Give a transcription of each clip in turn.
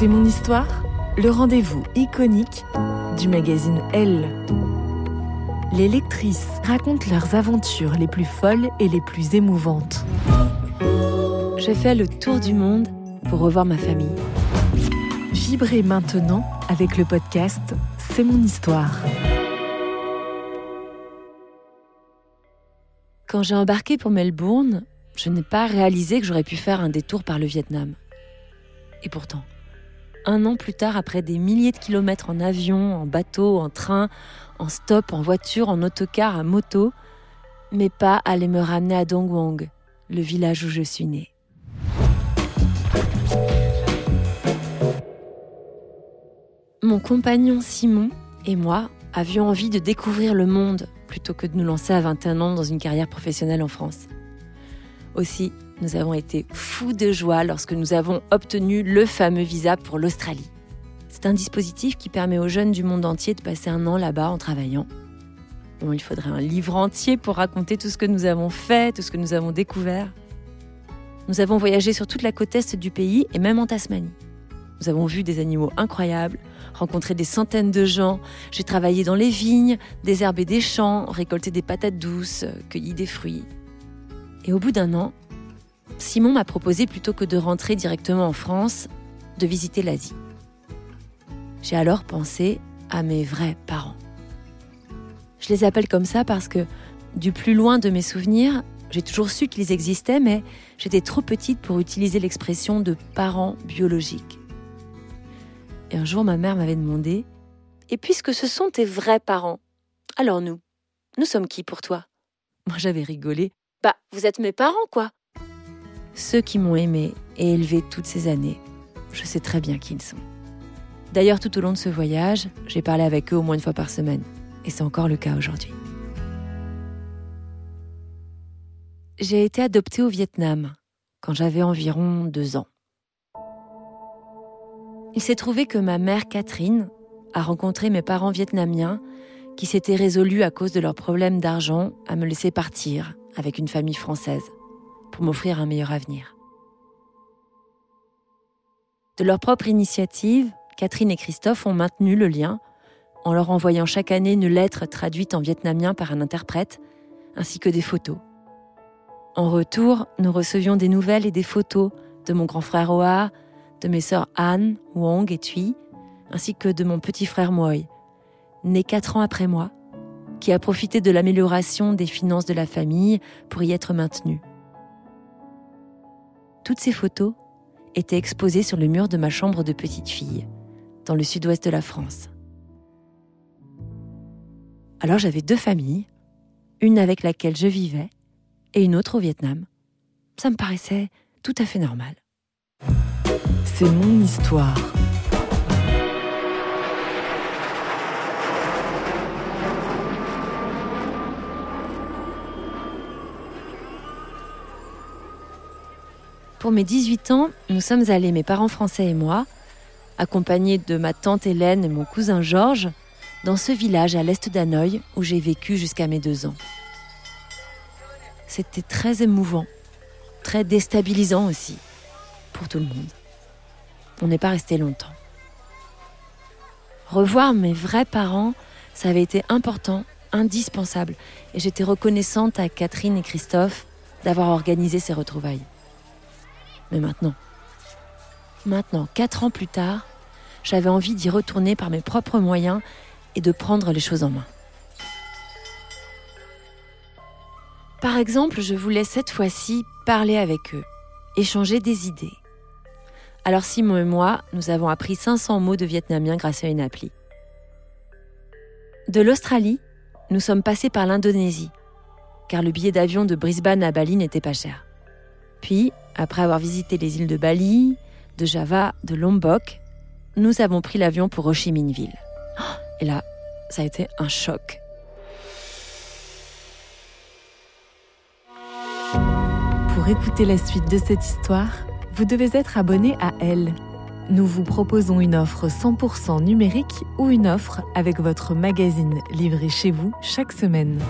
C'est mon histoire, le rendez-vous iconique du magazine Elle. Les lectrices racontent leurs aventures les plus folles et les plus émouvantes. J'ai fait le tour du monde pour revoir ma famille. Vibrez maintenant avec le podcast C'est mon histoire. Quand j'ai embarqué pour Melbourne, je n'ai pas réalisé que j'aurais pu faire un détour par le Vietnam. Et pourtant, un an plus tard, après des milliers de kilomètres en avion, en bateau, en train, en stop, en voiture, en autocar, à moto, mes pas allaient me ramener à Dong Wang, le village où je suis née. Mon compagnon Simon et moi avions envie de découvrir le monde plutôt que de nous lancer à 21 ans dans une carrière professionnelle en France. Aussi, nous avons été fous de joie lorsque nous avons obtenu le fameux visa pour l'Australie. C'est un dispositif qui permet aux jeunes du monde entier de passer un an là-bas en travaillant. Il faudrait un livre entier pour raconter tout ce que nous avons fait, tout ce que nous avons découvert. Nous avons voyagé sur toute la côte est du pays et même en Tasmanie. Nous avons vu des animaux incroyables, rencontré des centaines de gens. J'ai travaillé dans les vignes, désherbé des champs, récolté des patates douces, cueilli des fruits. Et au bout d'un an, Simon m'a proposé, plutôt que de rentrer directement en France, de visiter l'Asie. J'ai alors pensé à mes vrais parents. Je les appelle comme ça parce que, du plus loin de mes souvenirs, j'ai toujours su qu'ils existaient, mais j'étais trop petite pour utiliser l'expression de parents biologiques. Et un jour, ma mère m'avait demandé Et puisque ce sont tes vrais parents, alors nous, nous sommes qui pour toi? Moi, j'avais rigolé. Bah, vous êtes mes parents, quoi. Ceux qui m'ont aimé et élevé toutes ces années, je sais très bien qui ils sont. D'ailleurs, tout au long de ce voyage, j'ai parlé avec eux au moins une fois par semaine. Et c'est encore le cas aujourd'hui. J'ai été adoptée au Vietnam quand j'avais environ deux ans. Il s'est trouvé que ma mère Catherine a rencontré mes parents vietnamiens qui s'étaient résolus à cause de leurs problèmes d'argent à me laisser partir avec une famille française pour m'offrir un meilleur avenir. De leur propre initiative, Catherine et Christophe ont maintenu le lien en leur envoyant chaque année une lettre traduite en vietnamien par un interprète, ainsi que des photos. En retour, nous recevions des nouvelles et des photos de mon grand frère Oa, de mes sœurs Anne, Wong et Thuy, ainsi que de mon petit frère Moy, né quatre ans après moi, qui a profité de l'amélioration des finances de la famille pour y être maintenu. Toutes ces photos étaient exposées sur le mur de ma chambre de petite fille, dans le sud-ouest de la France. Alors j'avais deux familles, une avec laquelle je vivais et une autre au Vietnam. Ça me paraissait tout à fait normal. C'est mon histoire. Pour mes 18 ans, nous sommes allés, mes parents français et moi, accompagnés de ma tante Hélène et mon cousin Georges, dans ce village à l'est d'Hanoï où j'ai vécu jusqu'à mes deux ans. C'était très émouvant, très déstabilisant aussi, pour tout le monde. On n'est pas resté longtemps. Revoir mes vrais parents, ça avait été important, indispensable, et j'étais reconnaissante à Catherine et Christophe d'avoir organisé ces retrouvailles. Mais maintenant, maintenant, quatre ans plus tard, j'avais envie d'y retourner par mes propres moyens et de prendre les choses en main. Par exemple, je voulais cette fois-ci parler avec eux, échanger des idées. Alors Simon et moi, nous avons appris 500 mots de vietnamien grâce à une appli. De l'Australie, nous sommes passés par l'Indonésie, car le billet d'avion de Brisbane à Bali n'était pas cher. Puis, après avoir visité les îles de Bali, de Java, de Lombok, nous avons pris l'avion pour Ho Chi Minh Ville. Et là, ça a été un choc. Pour écouter la suite de cette histoire, vous devez être abonné à Elle. Nous vous proposons une offre 100% numérique ou une offre avec votre magazine livré chez vous chaque semaine.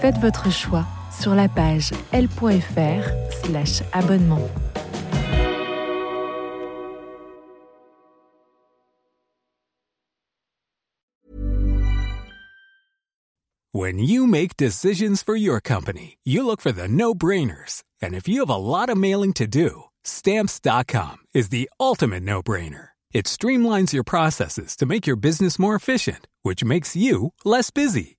Faites votre choix sur la page l.fr/slash abonnement. When you make decisions for your company, you look for the no brainers. And if you have a lot of mailing to do, stamps.com is the ultimate no brainer. It streamlines your processes to make your business more efficient, which makes you less busy.